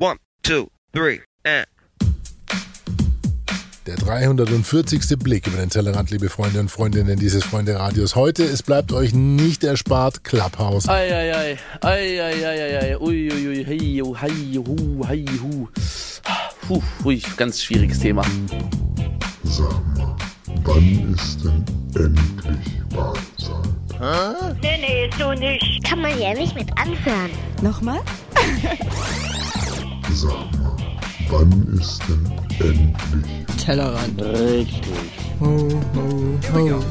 One, two, three, and. Der 340. Blick über den Tellerrand, liebe Freunde und Freundinnen dieses Freunde-Radios. Heute, es bleibt euch nicht erspart, Clubhouse. Eieiei, eieiei, uiuiui, hei, hei, hu, hei, hu. Puh, hui, ganz schwieriges Thema. Sag mal, wann ist denn endlich Wahlzeit? Nee, nee, so nicht. Kann man ja nicht mit anhören. Nochmal? Sag mal, wann ist denn endlich Tellerrand. Richtig. Ho, ho, ho.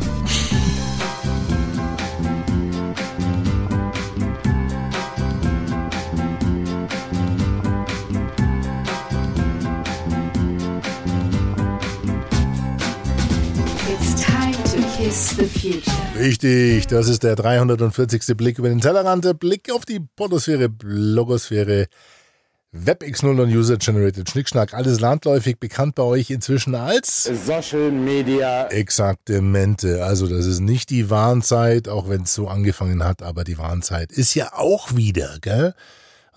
It's time to kiss the future. Richtig, das ist der 340. Blick über den Tellerrand, der Blick auf die Podosphäre, Blogosphäre, WebX0 und User-Generated Schnickschnack. Alles landläufig bekannt bei euch inzwischen als Social Media. Exaktamente. Also das ist nicht die Warnzeit, auch wenn es so angefangen hat, aber die Warnzeit ist ja auch wieder, gell?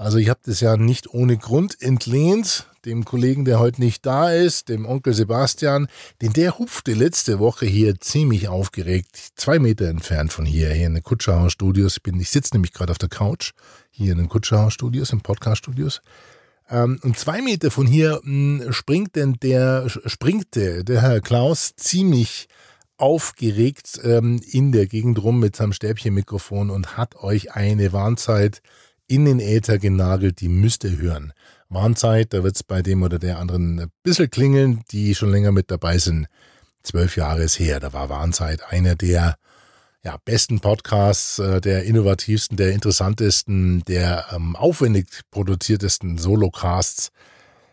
Also ich habe das ja nicht ohne Grund entlehnt, dem Kollegen, der heute nicht da ist, dem Onkel Sebastian, denn der hupfte letzte Woche hier ziemlich aufgeregt, zwei Meter entfernt von hier, hier in den Kutscherhaus Studios. Ich, bin, ich sitze nämlich gerade auf der Couch, hier in den Kutscherhaus Studios, im Podcast Studios. Ähm, und zwei Meter von hier mh, springt denn der, springte der Herr Klaus ziemlich aufgeregt ähm, in der Gegend rum mit seinem Stäbchenmikrofon und hat euch eine Warnzeit in den Äther genagelt, die müsst ihr hören. Warnzeit, da wird's bei dem oder der anderen ein bisschen klingeln, die schon länger mit dabei sind. Zwölf Jahre ist her, da war Warnzeit einer der ja, besten Podcasts, äh, der innovativsten, der interessantesten, der ähm, aufwendig produziertesten Solocasts.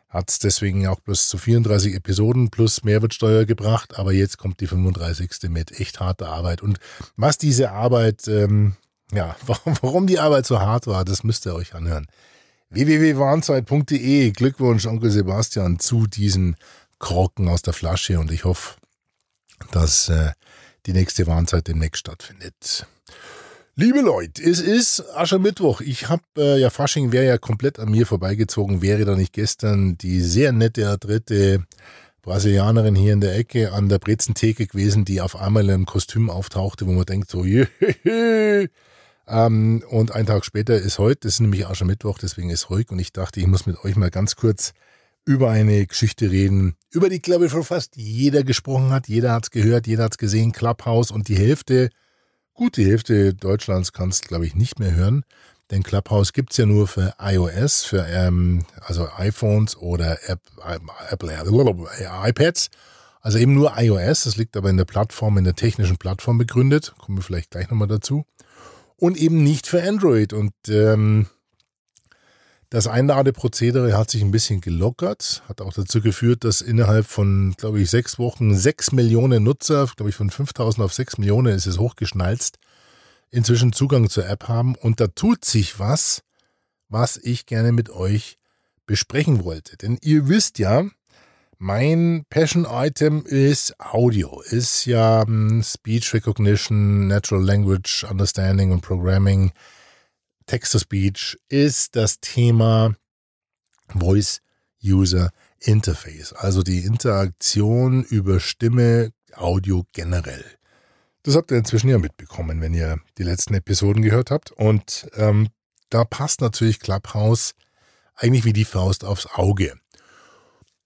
Hat's deswegen auch bloß zu 34 Episoden plus Mehrwertsteuer gebracht, aber jetzt kommt die 35. mit echt harter Arbeit. Und was diese Arbeit, ähm, ja, warum die Arbeit so hart war, das müsst ihr euch anhören www.warnzeit.de. Glückwunsch, Onkel Sebastian, zu diesen Krocken aus der Flasche und ich hoffe, dass äh, die nächste Warnzeit demnächst stattfindet. Liebe Leute, es ist Aschermittwoch. Ich habe äh, ja Fasching wäre ja komplett an mir vorbeigezogen, wäre da nicht gestern die sehr nette adrette Brasilianerin hier in der Ecke an der Brezentheke gewesen, die auf einmal in einem Kostüm auftauchte, wo man denkt so, Jehehe. Ähm, und ein Tag später ist heute, das ist nämlich Aschermittwoch, deswegen ist ruhig. Und ich dachte, ich muss mit euch mal ganz kurz über eine Geschichte reden, über die, glaube ich, schon fast jeder gesprochen hat. Jeder hat es gehört, jeder hat es gesehen, Clubhouse. Und die Hälfte, gut, die Hälfte Deutschlands kann es, glaube ich, nicht mehr hören. Denn Clubhouse gibt es ja nur für iOS, für ähm, also iPhones oder App, Apple, äh, iPads. Also eben nur iOS. Das liegt aber in der Plattform, in der technischen Plattform begründet. Kommen wir vielleicht gleich nochmal dazu und eben nicht für Android. Und ähm, das Einladeprozedere hat sich ein bisschen gelockert, hat auch dazu geführt, dass innerhalb von, glaube ich, sechs Wochen sechs Millionen Nutzer, glaube ich, von 5000 auf sechs Millionen ist es hochgeschnalzt, inzwischen Zugang zur App haben. Und da tut sich was, was ich gerne mit euch besprechen wollte. Denn ihr wisst ja, mein Passion-Item ist Audio, ist ja um, Speech Recognition, Natural Language Understanding und Programming, Text-to-Speech ist das Thema Voice User Interface, also die Interaktion über Stimme, Audio generell. Das habt ihr inzwischen ja mitbekommen, wenn ihr die letzten Episoden gehört habt. Und ähm, da passt natürlich Clubhouse eigentlich wie die Faust aufs Auge.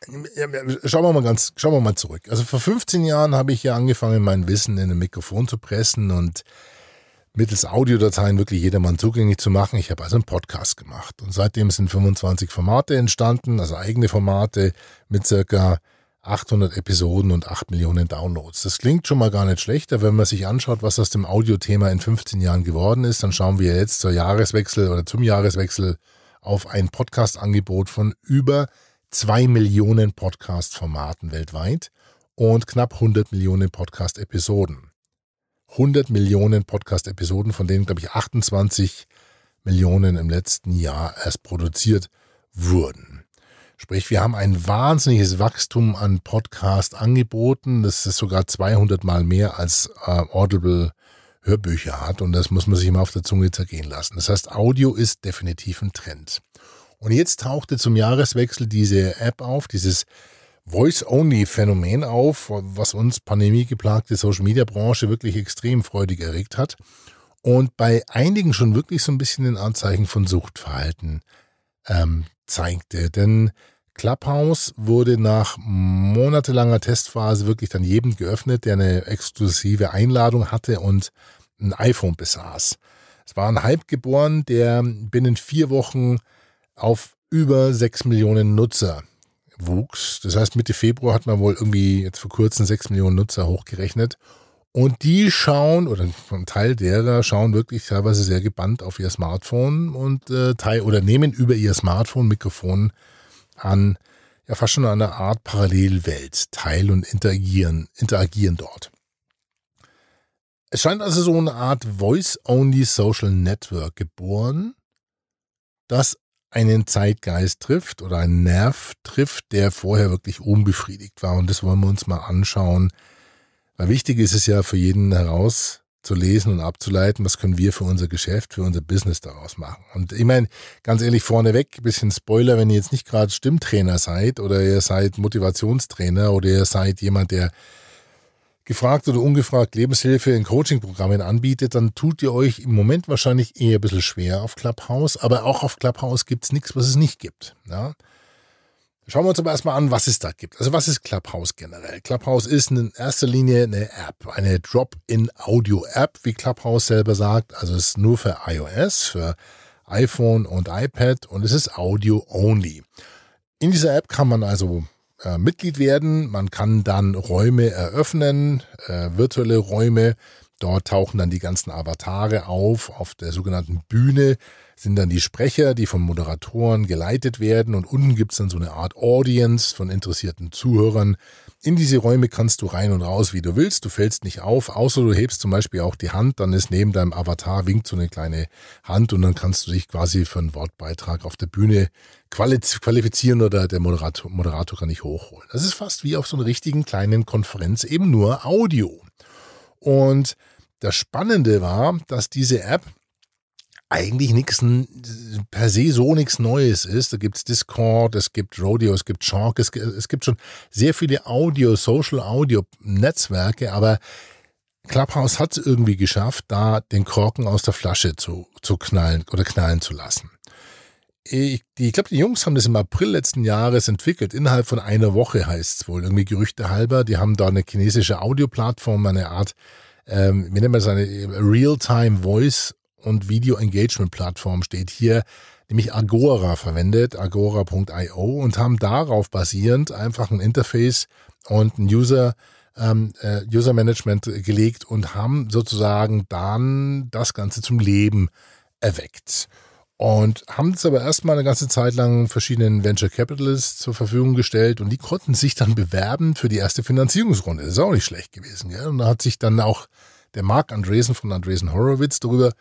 Schauen wir mal ganz, schauen wir mal zurück. Also vor 15 Jahren habe ich ja angefangen, mein Wissen in ein Mikrofon zu pressen und mittels Audiodateien wirklich jedermann zugänglich zu machen. Ich habe also einen Podcast gemacht und seitdem sind 25 Formate entstanden, also eigene Formate mit circa 800 Episoden und 8 Millionen Downloads. Das klingt schon mal gar nicht schlechter, wenn man sich anschaut, was aus dem Audiothema in 15 Jahren geworden ist. Dann schauen wir jetzt zur Jahreswechsel oder zum Jahreswechsel auf ein Podcast-Angebot von über zwei Millionen Podcast-Formaten weltweit und knapp 100 Millionen Podcast-Episoden. 100 Millionen Podcast-Episoden, von denen, glaube ich, 28 Millionen im letzten Jahr erst produziert wurden. Sprich, wir haben ein wahnsinniges Wachstum an Podcast-Angeboten. Das ist sogar 200 Mal mehr als äh, Audible Hörbücher hat und das muss man sich immer auf der Zunge zergehen lassen. Das heißt, Audio ist definitiv ein Trend. Und jetzt tauchte zum Jahreswechsel diese App auf, dieses Voice-Only-Phänomen auf, was uns pandemiegeplagte Social-Media-Branche wirklich extrem freudig erregt hat und bei einigen schon wirklich so ein bisschen den Anzeichen von Suchtverhalten ähm, zeigte. Denn Clubhouse wurde nach monatelanger Testphase wirklich dann jedem geöffnet, der eine exklusive Einladung hatte und ein iPhone besaß. Es war ein Hype geboren, der binnen vier Wochen auf über sechs Millionen Nutzer wuchs. Das heißt, Mitte Februar hat man wohl irgendwie jetzt vor kurzem sechs Millionen Nutzer hochgerechnet. Und die schauen, oder ein Teil derer schauen wirklich teilweise sehr gebannt auf ihr Smartphone und äh, teil, oder nehmen über ihr Smartphone Mikrofon an, ja fast schon eine Art Parallelwelt teil und interagieren, interagieren dort. Es scheint also so eine Art Voice-Only Social Network geboren, das einen Zeitgeist trifft oder einen Nerv trifft, der vorher wirklich unbefriedigt war. Und das wollen wir uns mal anschauen, weil wichtig ist es ja für jeden herauszulesen und abzuleiten, was können wir für unser Geschäft, für unser Business daraus machen. Und ich meine, ganz ehrlich, vorneweg, ein bisschen Spoiler, wenn ihr jetzt nicht gerade Stimmtrainer seid oder ihr seid Motivationstrainer oder ihr seid jemand, der gefragt oder ungefragt Lebenshilfe in Coaching-Programmen anbietet, dann tut ihr euch im Moment wahrscheinlich eher ein bisschen schwer auf Clubhouse. Aber auch auf Clubhouse gibt es nichts, was es nicht gibt. Ja? Schauen wir uns aber erstmal an, was es da gibt. Also was ist Clubhouse generell? Clubhouse ist in erster Linie eine App, eine Drop-in-Audio-App, wie Clubhouse selber sagt. Also es ist nur für iOS, für iPhone und iPad und es ist Audio-only. In dieser App kann man also äh, Mitglied werden, man kann dann Räume eröffnen, äh, virtuelle Räume. Dort tauchen dann die ganzen Avatare auf, auf der sogenannten Bühne sind dann die Sprecher, die von Moderatoren geleitet werden und unten gibt es dann so eine Art Audience von interessierten Zuhörern. In diese Räume kannst du rein und raus, wie du willst. Du fällst nicht auf, außer du hebst zum Beispiel auch die Hand, dann ist neben deinem Avatar winkt so eine kleine Hand und dann kannst du dich quasi für einen Wortbeitrag auf der Bühne qualifizieren oder der Moderator, Moderator kann dich hochholen. Das ist fast wie auf so einer richtigen kleinen Konferenz, eben nur Audio. Und das Spannende war, dass diese App eigentlich nichts per se so nichts Neues ist. Da gibt es Discord, es gibt Rodeo, es gibt Chalk, es, es gibt schon sehr viele Audio, Social Audio Netzwerke, aber Clubhouse hat es irgendwie geschafft, da den Korken aus der Flasche zu, zu knallen oder knallen zu lassen. Ich, ich glaube, die Jungs haben das im April letzten Jahres entwickelt. Innerhalb von einer Woche heißt es wohl, irgendwie Gerüchte halber. Die haben da eine chinesische Audioplattform, eine Art, ähm, wie nennt man das, eine Real-Time Voice und Video Engagement Plattform steht hier, nämlich Agora verwendet, agora.io und haben darauf basierend einfach ein Interface und ein User ähm, äh, User Management gelegt und haben sozusagen dann das Ganze zum Leben erweckt. Und haben es aber erstmal eine ganze Zeit lang verschiedenen Venture Capitalists zur Verfügung gestellt und die konnten sich dann bewerben für die erste Finanzierungsrunde. Das ist auch nicht schlecht gewesen. Gell? Und da hat sich dann auch der Mark Andresen von Andresen Horowitz darüber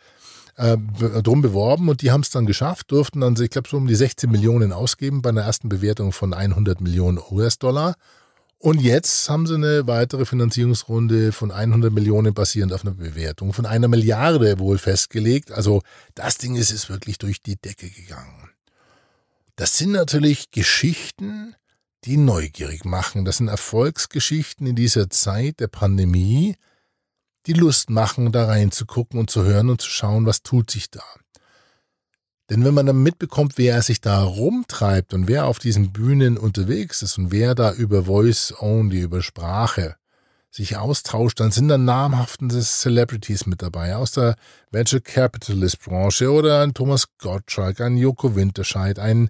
äh, drum beworben und die haben es dann geschafft, durften dann, ich glaube, so um die 16 Millionen ausgeben bei einer ersten Bewertung von 100 Millionen US-Dollar. Und jetzt haben sie eine weitere Finanzierungsrunde von 100 Millionen basierend auf einer Bewertung von einer Milliarde wohl festgelegt. Also das Ding ist, ist wirklich durch die Decke gegangen. Das sind natürlich Geschichten, die neugierig machen. Das sind Erfolgsgeschichten in dieser Zeit der Pandemie, die Lust machen, da reinzugucken und zu hören und zu schauen, was tut sich da. Denn wenn man dann mitbekommt, wer sich da rumtreibt und wer auf diesen Bühnen unterwegs ist und wer da über Voice Only, über Sprache sich austauscht, dann sind da namhafte Celebrities mit dabei aus der Venture Capitalist Branche oder ein Thomas Gottschalk, ein Joko Winterscheid, ein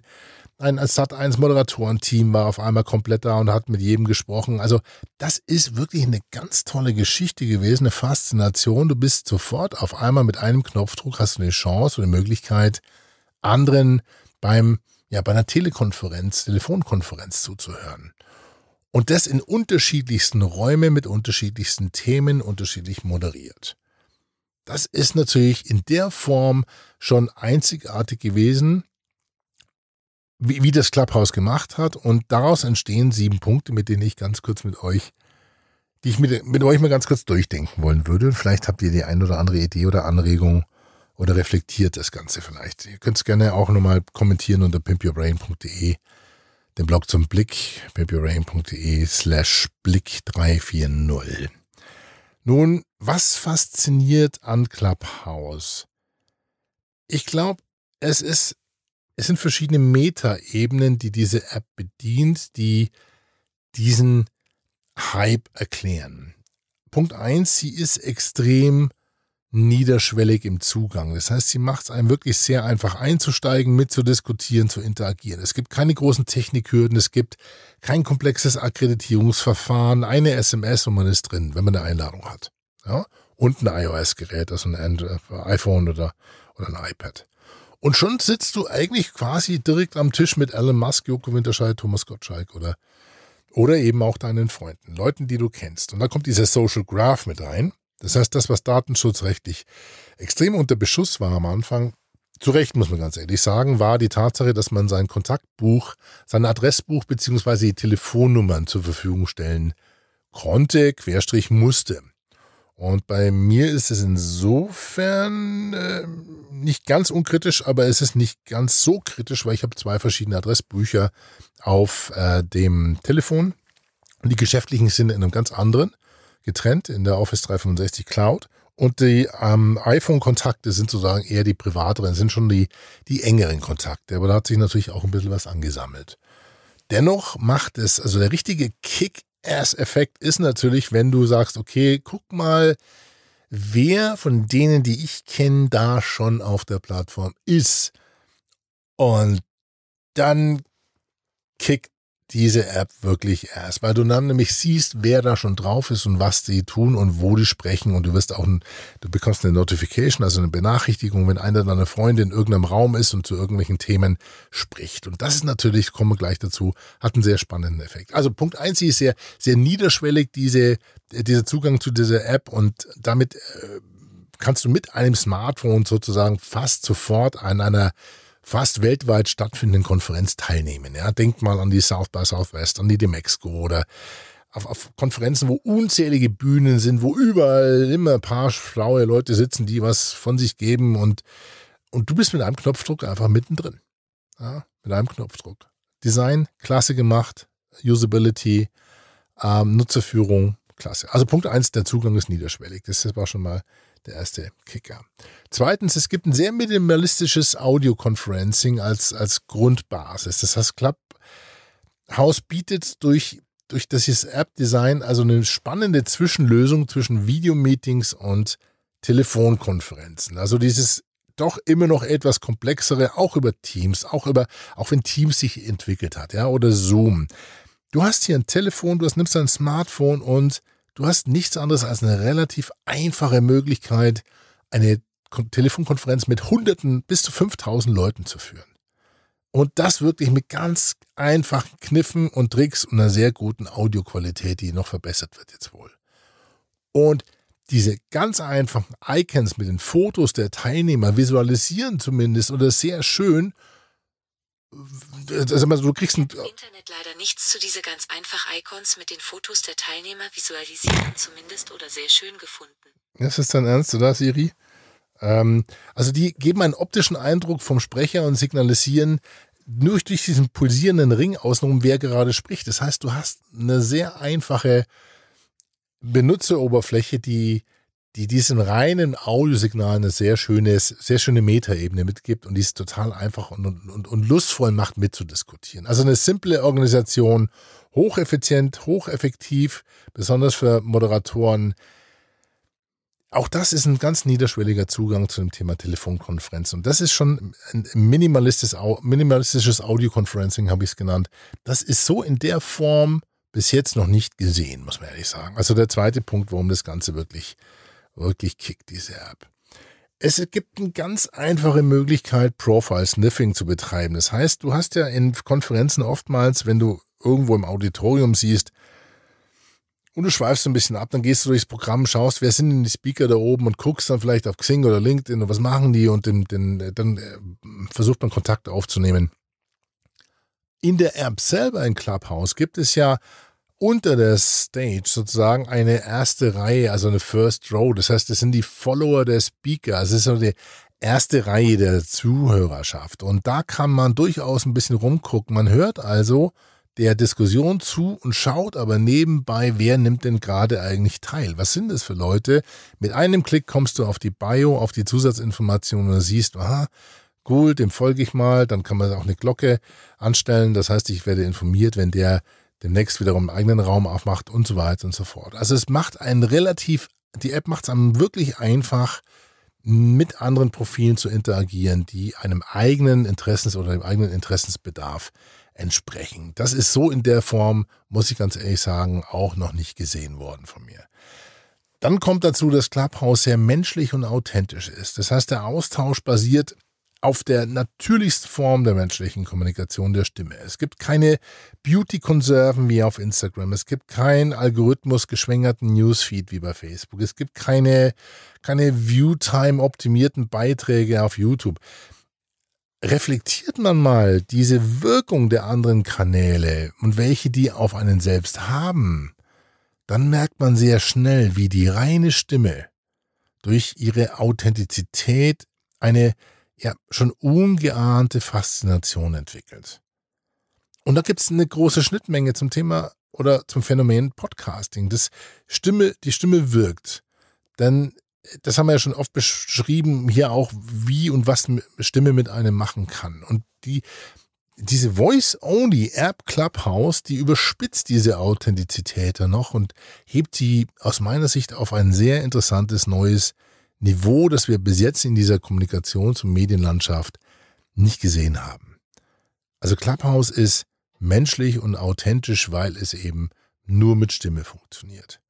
ein Sat1 Moderatorenteam war auf einmal komplett da und hat mit jedem gesprochen. Also das ist wirklich eine ganz tolle Geschichte gewesen, eine Faszination. Du bist sofort auf einmal mit einem Knopfdruck hast du eine Chance oder eine Möglichkeit, anderen beim ja bei einer Telekonferenz, Telefonkonferenz zuzuhören. Und das in unterschiedlichsten Räumen mit unterschiedlichsten Themen unterschiedlich moderiert. Das ist natürlich in der Form schon einzigartig gewesen wie, wie das Clubhouse gemacht hat. Und daraus entstehen sieben Punkte, mit denen ich ganz kurz mit euch, die ich mit, mit euch mal ganz kurz durchdenken wollen würde. Vielleicht habt ihr die ein oder andere Idee oder Anregung oder reflektiert das Ganze vielleicht. Ihr könnt es gerne auch nochmal kommentieren unter pimpyourbrain.de, den Blog zum Blick, pimpyourbrain.de slash Blick 340. Nun, was fasziniert an Clubhouse? Ich glaube, es ist, es sind verschiedene Metaebenen, die diese App bedient, die diesen Hype erklären. Punkt eins: sie ist extrem niederschwellig im Zugang. Das heißt, sie macht es einem wirklich sehr einfach einzusteigen, mitzudiskutieren, zu interagieren. Es gibt keine großen Technikhürden, es gibt kein komplexes Akkreditierungsverfahren, eine SMS und man ist drin, wenn man eine Einladung hat. Ja? Und ein iOS-Gerät, also ein Android, iPhone oder, oder ein iPad. Und schon sitzt du eigentlich quasi direkt am Tisch mit Elon Musk, Joko Winterscheid, Thomas Gottschalk oder, oder eben auch deinen Freunden, Leuten, die du kennst. Und da kommt dieser Social Graph mit rein. Das heißt, das, was datenschutzrechtlich extrem unter Beschuss war am Anfang, zu Recht muss man ganz ehrlich sagen, war die Tatsache, dass man sein Kontaktbuch, sein Adressbuch beziehungsweise die Telefonnummern zur Verfügung stellen konnte, querstrich musste. Und bei mir ist es insofern äh, nicht ganz unkritisch, aber es ist nicht ganz so kritisch, weil ich habe zwei verschiedene Adressbücher auf äh, dem Telefon. Und die geschäftlichen sind in einem ganz anderen getrennt in der Office 365 Cloud. Und die ähm, iPhone-Kontakte sind sozusagen eher die privateren, sind schon die, die engeren Kontakte. Aber da hat sich natürlich auch ein bisschen was angesammelt. Dennoch macht es, also der richtige Kick-Ass-Effekt ist natürlich, wenn du sagst, okay, guck mal, wer von denen, die ich kenne, da schon auf der Plattform ist. Und dann kickt diese App wirklich erst, weil du dann nämlich siehst, wer da schon drauf ist und was die tun und wo die sprechen und du wirst auch, ein, du bekommst eine Notification, also eine Benachrichtigung, wenn einer deiner Freunde in irgendeinem Raum ist und zu irgendwelchen Themen spricht. Und das ist natürlich, kommen wir gleich dazu, hat einen sehr spannenden Effekt. Also Punkt eins, sie ist sehr, sehr niederschwellig, diese, dieser Zugang zu dieser App und damit äh, kannst du mit einem Smartphone sozusagen fast sofort an einer fast weltweit stattfindenden Konferenz teilnehmen. Ja, denkt mal an die South by Southwest, an die Demexco oder auf, auf Konferenzen, wo unzählige Bühnen sind, wo überall immer ein paar schlaue Leute sitzen, die was von sich geben und, und du bist mit einem Knopfdruck einfach mittendrin. Ja, mit einem Knopfdruck. Design, klasse gemacht, Usability, ähm, Nutzerführung, klasse. Also Punkt eins, der Zugang ist niederschwellig. Das war schon mal der erste Kicker. Zweitens, es gibt ein sehr minimalistisches Audio-Conferencing als, als Grundbasis. Das heißt, Clubhouse bietet durch, durch das App-Design also eine spannende Zwischenlösung zwischen Videomeetings und Telefonkonferenzen. Also dieses doch immer noch etwas komplexere, auch über Teams, auch über, auch wenn Teams sich entwickelt hat, ja, oder Zoom. Du hast hier ein Telefon, du hast, nimmst dein Smartphone und Du hast nichts anderes als eine relativ einfache Möglichkeit, eine Telefonkonferenz mit Hunderten bis zu 5000 Leuten zu führen. Und das wirklich mit ganz einfachen Kniffen und Tricks und einer sehr guten Audioqualität, die noch verbessert wird jetzt wohl. Und diese ganz einfachen Icons mit den Fotos der Teilnehmer visualisieren zumindest oder sehr schön also du kriegst ein Internet leider nichts zu diese ganz einfach Icons mit den Fotos der Teilnehmer visualisieren zumindest oder sehr schön gefunden. Das ist dein Ernst, oder Siri? Ähm, also die geben einen optischen Eindruck vom Sprecher und signalisieren nur durch diesen pulsierenden Ring außenrum, wer gerade spricht. Das heißt, du hast eine sehr einfache Benutzeroberfläche, die die diesen reinen Audiosignal eine sehr schöne, sehr schöne Metaebene mitgibt und die ist total einfach und, und, und lustvoll macht mitzudiskutieren. Also eine simple Organisation, hocheffizient, hocheffektiv, besonders für Moderatoren. Auch das ist ein ganz niederschwelliger Zugang zu dem Thema Telefonkonferenz. Und das ist schon ein minimalistisches, minimalistisches Audio-Conferencing, habe ich es genannt. Das ist so in der Form bis jetzt noch nicht gesehen, muss man ehrlich sagen. Also der zweite Punkt, warum das Ganze wirklich wirklich kickt, diese App. Es gibt eine ganz einfache Möglichkeit, Profile Sniffing zu betreiben. Das heißt, du hast ja in Konferenzen oftmals, wenn du irgendwo im Auditorium siehst, und du schweifst ein bisschen ab, dann gehst du durchs Programm, schaust, wer sind denn die Speaker da oben und guckst dann vielleicht auf Xing oder LinkedIn und was machen die und den, den, dann äh, versucht man Kontakt aufzunehmen. In der App selber in Clubhouse gibt es ja unter der Stage sozusagen eine erste Reihe, also eine First Row. Das heißt, das sind die Follower der Speaker. Es ist so die erste Reihe der Zuhörerschaft. Und da kann man durchaus ein bisschen rumgucken. Man hört also der Diskussion zu und schaut aber nebenbei, wer nimmt denn gerade eigentlich teil. Was sind das für Leute? Mit einem Klick kommst du auf die Bio, auf die Zusatzinformationen und siehst, aha, cool, dem folge ich mal. Dann kann man auch eine Glocke anstellen. Das heißt, ich werde informiert, wenn der demnächst wiederum einen eigenen Raum aufmacht und so weiter und so fort. Also es macht einen relativ, die App macht es einem wirklich einfach, mit anderen Profilen zu interagieren, die einem eigenen Interessens- oder dem eigenen Interessensbedarf entsprechen. Das ist so in der Form, muss ich ganz ehrlich sagen, auch noch nicht gesehen worden von mir. Dann kommt dazu, dass Clubhouse sehr menschlich und authentisch ist. Das heißt, der Austausch basiert auf der natürlichsten Form der menschlichen Kommunikation der Stimme. Es gibt keine Beauty-Konserven wie auf Instagram. Es gibt keinen Algorithmus geschwängerten Newsfeed wie bei Facebook. Es gibt keine, keine View-Time-optimierten Beiträge auf YouTube. Reflektiert man mal diese Wirkung der anderen Kanäle und welche die auf einen selbst haben, dann merkt man sehr schnell, wie die reine Stimme durch ihre Authentizität eine ja schon ungeahnte Faszination entwickelt. Und da gibt es eine große Schnittmenge zum Thema oder zum Phänomen Podcasting. Das Stimme, die Stimme wirkt. Denn das haben wir ja schon oft beschrieben, hier auch, wie und was Stimme mit einem machen kann. Und die, diese Voice-Only-App Clubhouse, die überspitzt diese Authentizität dann noch und hebt sie aus meiner Sicht auf ein sehr interessantes neues Niveau, das wir bis jetzt in dieser Kommunikations- und Medienlandschaft nicht gesehen haben. Also Clubhouse ist menschlich und authentisch, weil es eben nur mit Stimme funktioniert.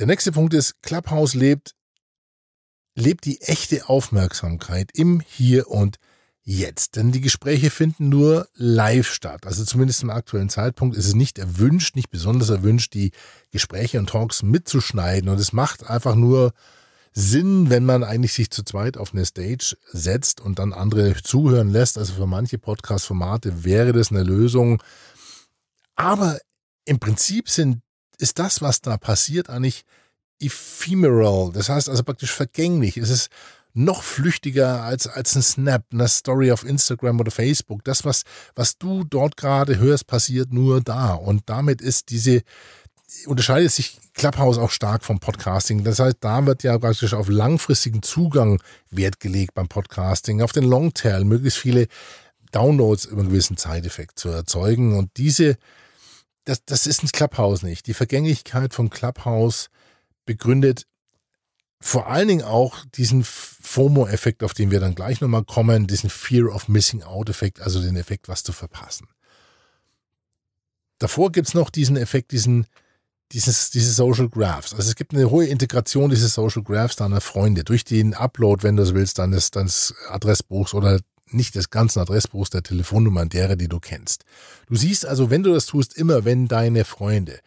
Der nächste Punkt ist, Clubhouse lebt, lebt die echte Aufmerksamkeit im Hier und Jetzt. Denn die Gespräche finden nur live statt. Also zumindest zum aktuellen Zeitpunkt ist es nicht erwünscht, nicht besonders erwünscht, die Gespräche und Talks mitzuschneiden. Und es macht einfach nur Sinn, wenn man eigentlich sich zu zweit auf eine Stage setzt und dann andere zuhören lässt. Also für manche Podcast-Formate wäre das eine Lösung. Aber im Prinzip sind, ist das, was da passiert, eigentlich ephemeral. Das heißt also praktisch vergänglich. Es ist noch flüchtiger als, als ein Snap, eine Story auf Instagram oder Facebook. Das, was, was du dort gerade hörst, passiert nur da. Und damit ist diese, unterscheidet sich Clubhouse auch stark vom Podcasting. Das heißt, da wird ja praktisch auf langfristigen Zugang Wert gelegt beim Podcasting, auf den Longtail, möglichst viele Downloads über einen gewissen Zeiteffekt zu erzeugen. Und diese, das, das ist ein Clubhouse nicht. Die Vergänglichkeit von Clubhouse begründet vor allen Dingen auch diesen FOMO-Effekt, auf den wir dann gleich nochmal kommen, diesen Fear of Missing Out-Effekt, also den Effekt, was zu verpassen. Davor gibt es noch diesen Effekt, diesen dieses, diese Social Graphs. Also es gibt eine hohe Integration dieses Social Graphs deiner Freunde durch den Upload, wenn du es willst, deines, deines Adressbuchs oder nicht des ganzen Adressbuchs der Telefonnummer derer, die du kennst. Du siehst also, wenn du das tust, immer wenn deine Freunde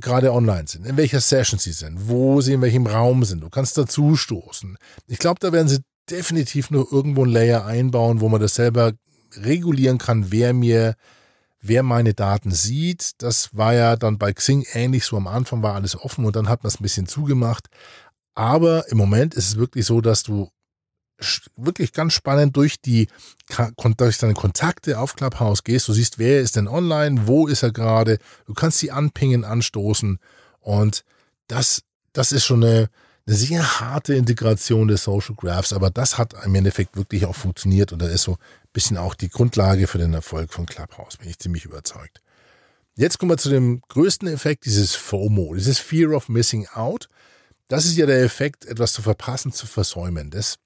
gerade online sind, in welcher Session sie sind, wo sie in welchem Raum sind. Du kannst dazu stoßen. Ich glaube, da werden sie definitiv nur irgendwo ein Layer einbauen, wo man das selber regulieren kann, wer mir wer meine Daten sieht. Das war ja dann bei Xing ähnlich, so am Anfang war alles offen und dann hat man es ein bisschen zugemacht. Aber im Moment ist es wirklich so, dass du wirklich ganz spannend durch die durch deine Kontakte auf Clubhouse gehst. Du siehst, wer ist denn online, wo ist er gerade. Du kannst sie anpingen, anstoßen und das, das ist schon eine, eine sehr harte Integration des Social Graphs, aber das hat im Endeffekt wirklich auch funktioniert und da ist so bisschen auch die Grundlage für den Erfolg von Clubhouse, bin ich ziemlich überzeugt. Jetzt kommen wir zu dem größten Effekt, dieses FOMO, dieses Fear of Missing Out. Das ist ja der Effekt, etwas zu verpassen, zu versäumen. Das,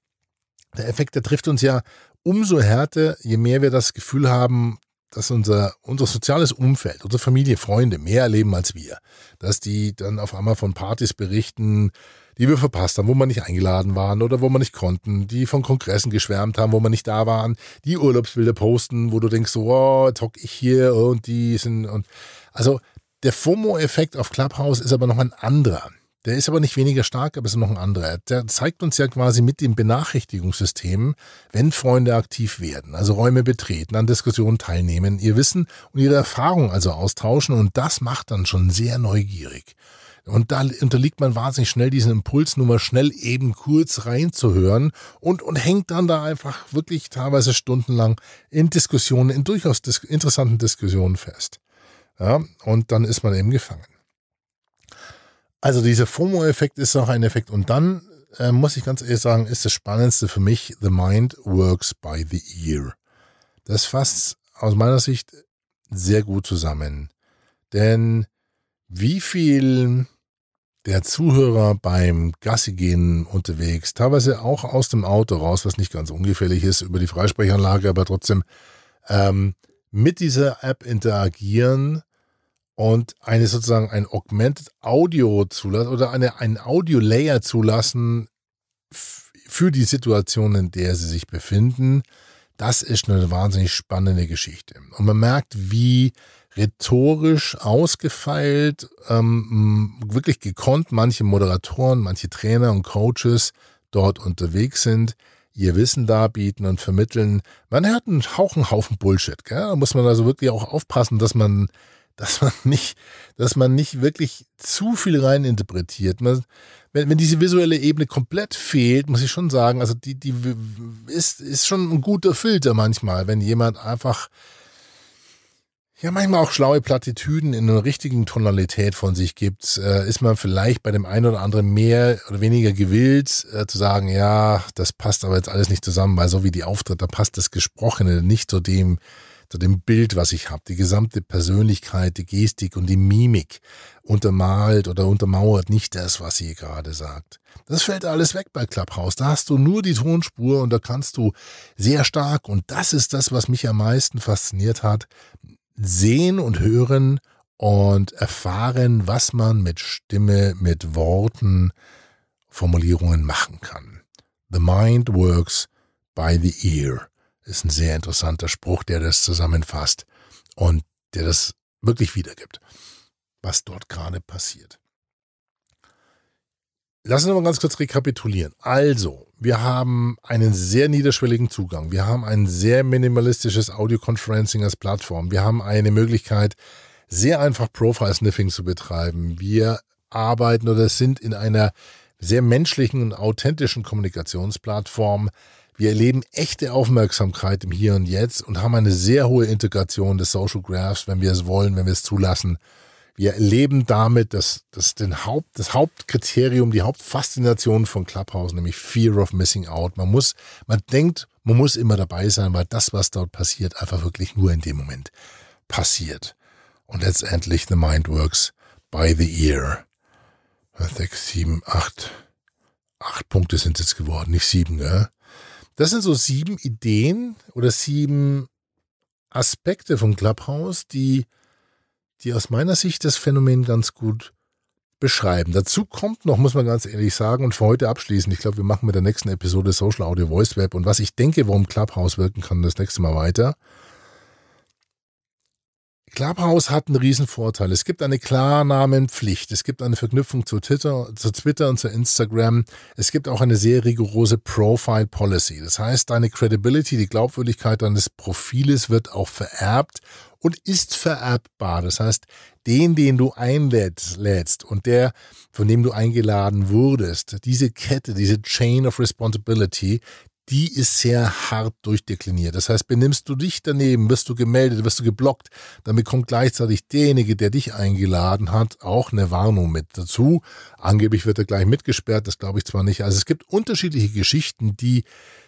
der Effekt, der trifft uns ja umso härter, je mehr wir das Gefühl haben, dass unser, unser soziales Umfeld, unsere Familie, Freunde mehr erleben als wir. Dass die dann auf einmal von Partys berichten, die wir verpasst haben, wo wir nicht eingeladen waren oder wo wir nicht konnten, die von Kongressen geschwärmt haben, wo wir nicht da waren, die Urlaubsbilder posten, wo du denkst, oh, jetzt hock ich hier und die sind und also der FOMO-Effekt auf Clubhouse ist aber noch ein anderer. Der ist aber nicht weniger stark, aber es ist noch ein anderer. Der zeigt uns ja quasi mit dem Benachrichtigungssystem, wenn Freunde aktiv werden, also Räume betreten, an Diskussionen teilnehmen, ihr Wissen und ihre Erfahrungen also austauschen und das macht dann schon sehr neugierig. Und da unterliegt man wahnsinnig schnell diesen Impuls, nur mal schnell eben kurz reinzuhören und, und hängt dann da einfach wirklich teilweise stundenlang in Diskussionen, in durchaus dis interessanten Diskussionen fest. Ja, und dann ist man eben gefangen. Also dieser FOMO-Effekt ist auch ein Effekt. Und dann äh, muss ich ganz ehrlich sagen, ist das Spannendste für mich, The Mind Works by the Ear. Das fasst aus meiner Sicht sehr gut zusammen. Denn wie viel der Zuhörer beim Gassigehen unterwegs, teilweise auch aus dem Auto raus, was nicht ganz ungefährlich ist, über die Freisprechanlage, aber trotzdem ähm, mit dieser App interagieren und eine sozusagen ein Augmented Audio zulassen oder eine, einen Audio Layer zulassen für die Situation, in der sie sich befinden. Das ist eine wahnsinnig spannende Geschichte. Und man merkt, wie rhetorisch ausgefeilt, ähm, wirklich gekonnt manche Moderatoren, manche Trainer und Coaches dort unterwegs sind, ihr Wissen darbieten und vermitteln. Man hört einen Haufen, Haufen Bullshit. Gell? Da muss man also wirklich auch aufpassen, dass man dass man nicht, dass man nicht wirklich zu viel rein interpretiert. Man, wenn, wenn diese visuelle Ebene komplett fehlt, muss ich schon sagen, also die, die ist, ist schon ein guter Filter manchmal, wenn jemand einfach ja, manchmal auch schlaue Plattitüden in einer richtigen Tonalität von sich gibt, äh, ist man vielleicht bei dem einen oder anderen mehr oder weniger gewillt äh, zu sagen, ja, das passt aber jetzt alles nicht zusammen, weil so wie die auftritt, da passt das Gesprochene nicht zu dem, zu dem Bild, was ich habe. Die gesamte Persönlichkeit, die Gestik und die Mimik untermalt oder untermauert nicht das, was sie gerade sagt. Das fällt alles weg bei Clubhouse. Da hast du nur die Tonspur und da kannst du sehr stark, und das ist das, was mich am meisten fasziniert hat, sehen und hören und erfahren, was man mit Stimme, mit Worten, Formulierungen machen kann. The mind works by the ear ist ein sehr interessanter Spruch, der das zusammenfasst und der das wirklich wiedergibt, was dort gerade passiert. Lassen wir mal ganz kurz rekapitulieren. Also, wir haben einen sehr niederschwelligen Zugang. Wir haben ein sehr minimalistisches Audio-Conferencing als Plattform. Wir haben eine Möglichkeit, sehr einfach Profile-Sniffing zu betreiben. Wir arbeiten oder sind in einer sehr menschlichen und authentischen Kommunikationsplattform. Wir erleben echte Aufmerksamkeit im Hier und Jetzt und haben eine sehr hohe Integration des Social Graphs, wenn wir es wollen, wenn wir es zulassen. Wir erleben damit das, das, den Haupt, das Hauptkriterium, die Hauptfaszination von Clubhouse, nämlich Fear of Missing Out. Man muss, man denkt, man muss immer dabei sein, weil das, was dort passiert, einfach wirklich nur in dem Moment passiert. Und letztendlich the mind works by the ear. Sechs, sieben, acht. Acht Punkte sind es jetzt geworden, nicht sieben, gell? Das sind so sieben Ideen oder sieben Aspekte von Clubhouse, die, die aus meiner Sicht das Phänomen ganz gut beschreiben. Dazu kommt noch, muss man ganz ehrlich sagen, und für heute abschließen, ich glaube, wir machen mit der nächsten Episode Social Audio Voice Web und was ich denke, warum Clubhouse wirken kann, das nächste Mal weiter. Clubhouse hat einen riesen Vorteil. Es gibt eine Klarnamenpflicht. Es gibt eine Verknüpfung zu Twitter, zu Twitter und zu Instagram. Es gibt auch eine sehr rigorose Profile Policy. Das heißt, deine Credibility, die Glaubwürdigkeit deines Profiles wird auch vererbt und ist vererbbar. Das heißt, den, den du einlädst und der, von dem du eingeladen wurdest, diese Kette, diese Chain of Responsibility, die ist sehr hart durchdekliniert. Das heißt, benimmst du dich daneben, wirst du gemeldet, wirst du geblockt, dann bekommt gleichzeitig derjenige, der dich eingeladen hat, auch eine Warnung mit dazu. Angeblich wird er gleich mitgesperrt, das glaube ich zwar nicht. Also es gibt unterschiedliche Geschichten, die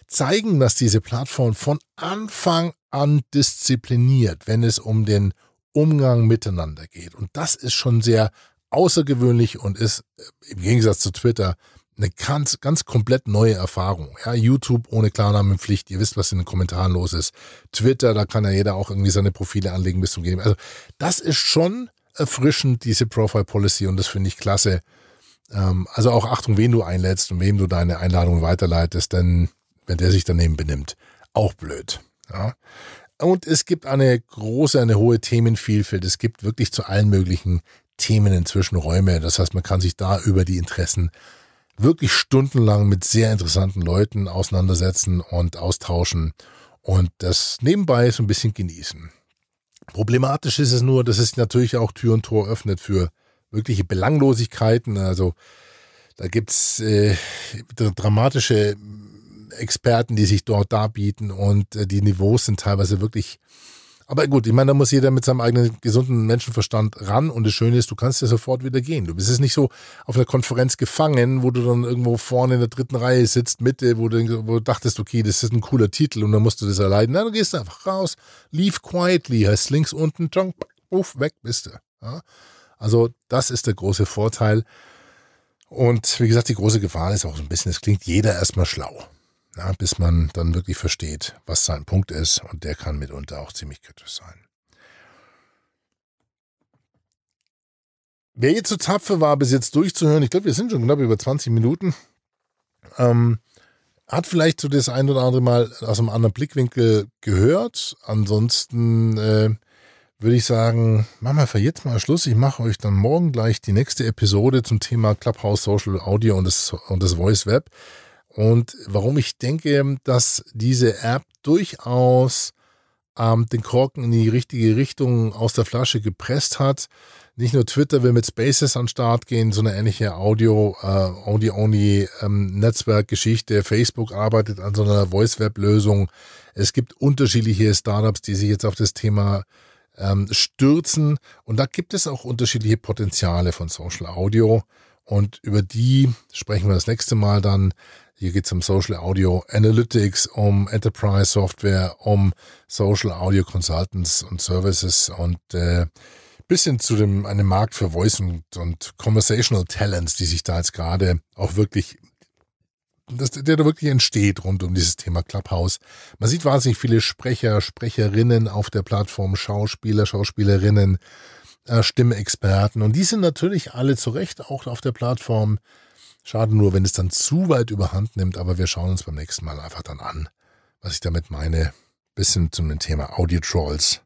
zeigen, dass diese Plattform von Anfang an diszipliniert, wenn es um den Umgang miteinander geht. Und das ist schon sehr außergewöhnlich und ist äh, im Gegensatz zu Twitter eine ganz, ganz komplett neue Erfahrung. Ja, YouTube ohne Klarnamenpflicht, ihr wisst, was in den Kommentaren los ist. Twitter, da kann ja jeder auch irgendwie seine Profile anlegen bis zum Gehen. Also das ist schon erfrischend, diese Profile Policy und das finde ich klasse. Ähm, also auch Achtung, wen du einlädst und wem du deine Einladung weiterleitest, denn wenn der sich daneben benimmt, auch blöd. Ja. Und es gibt eine große, eine hohe Themenvielfalt. Es gibt wirklich zu allen möglichen Themen inzwischen Räume. Das heißt, man kann sich da über die Interessen wirklich stundenlang mit sehr interessanten Leuten auseinandersetzen und austauschen und das nebenbei so ein bisschen genießen. Problematisch ist es nur, dass es natürlich auch Tür und Tor öffnet für wirkliche Belanglosigkeiten. Also da gibt's äh, dramatische Experten, die sich dort darbieten und äh, die Niveaus sind teilweise wirklich aber gut, ich meine, da muss jeder mit seinem eigenen gesunden Menschenverstand ran. Und das Schöne ist, du kannst ja sofort wieder gehen. Du bist jetzt nicht so auf einer Konferenz gefangen, wo du dann irgendwo vorne in der dritten Reihe sitzt, Mitte, wo du, wo du dachtest, okay, das ist ein cooler Titel und dann musst du das erleiden. Nein, du gehst einfach raus. Leave quietly, heißt links unten, junk, uff, weg bist du. Ja? Also, das ist der große Vorteil. Und wie gesagt, die große Gefahr ist auch so ein bisschen, es klingt jeder erstmal schlau ja, bis man dann wirklich versteht, was sein Punkt ist und der kann mitunter auch ziemlich kritisch sein. Wer jetzt so tapfer war, bis jetzt durchzuhören, ich glaube, wir sind schon knapp über 20 Minuten, ähm, hat vielleicht so das ein oder andere Mal aus einem anderen Blickwinkel gehört. Ansonsten äh, würde ich sagen, machen wir für jetzt mal Schluss. Ich mache euch dann morgen gleich die nächste Episode zum Thema Clubhouse Social Audio und das, und das Voice Web. Und warum ich denke, dass diese App durchaus ähm, den Korken in die richtige Richtung aus der Flasche gepresst hat. Nicht nur Twitter will mit Spaces an den Start gehen, so eine ähnliche Audio, äh, Audio-Only ähm. Facebook arbeitet an so einer Voice-Web-Lösung. Es gibt unterschiedliche Startups, die sich jetzt auf das Thema ähm, stürzen. Und da gibt es auch unterschiedliche Potenziale von Social Audio. Und über die sprechen wir das nächste Mal dann. Hier geht es um Social Audio Analytics, um Enterprise Software, um Social Audio Consultants und Services und äh, bisschen zu dem einem Markt für Voice und, und Conversational Talents, die sich da jetzt gerade auch wirklich das, der da wirklich entsteht rund um dieses Thema Clubhouse. Man sieht wahnsinnig viele Sprecher, Sprecherinnen auf der Plattform, Schauspieler, Schauspielerinnen, äh, Stimmexperten und die sind natürlich alle zu Recht auch auf der Plattform Schade nur, wenn es dann zu weit überhand nimmt, aber wir schauen uns beim nächsten Mal einfach dann an, was ich damit meine. Bisschen zum Thema Audio-Trolls.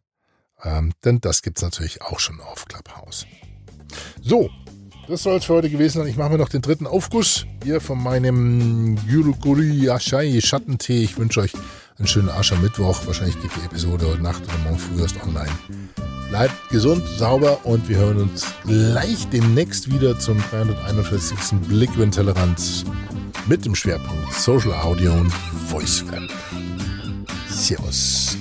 Ähm, denn das gibt es natürlich auch schon auf Clubhouse. So, das soll es für heute gewesen sein. Ich mache mir noch den dritten Aufguss hier von meinem Yurukuri Ashai Schattentee. Ich wünsche euch einen schönen Aschermittwoch. Wahrscheinlich geht die Episode heute Nacht oder morgen früh erst online. Bleibt gesund, sauber und wir hören uns gleich demnächst wieder zum 341. Blick über den Tellerrand mit dem Schwerpunkt Social Audio und Voice Web. Servus.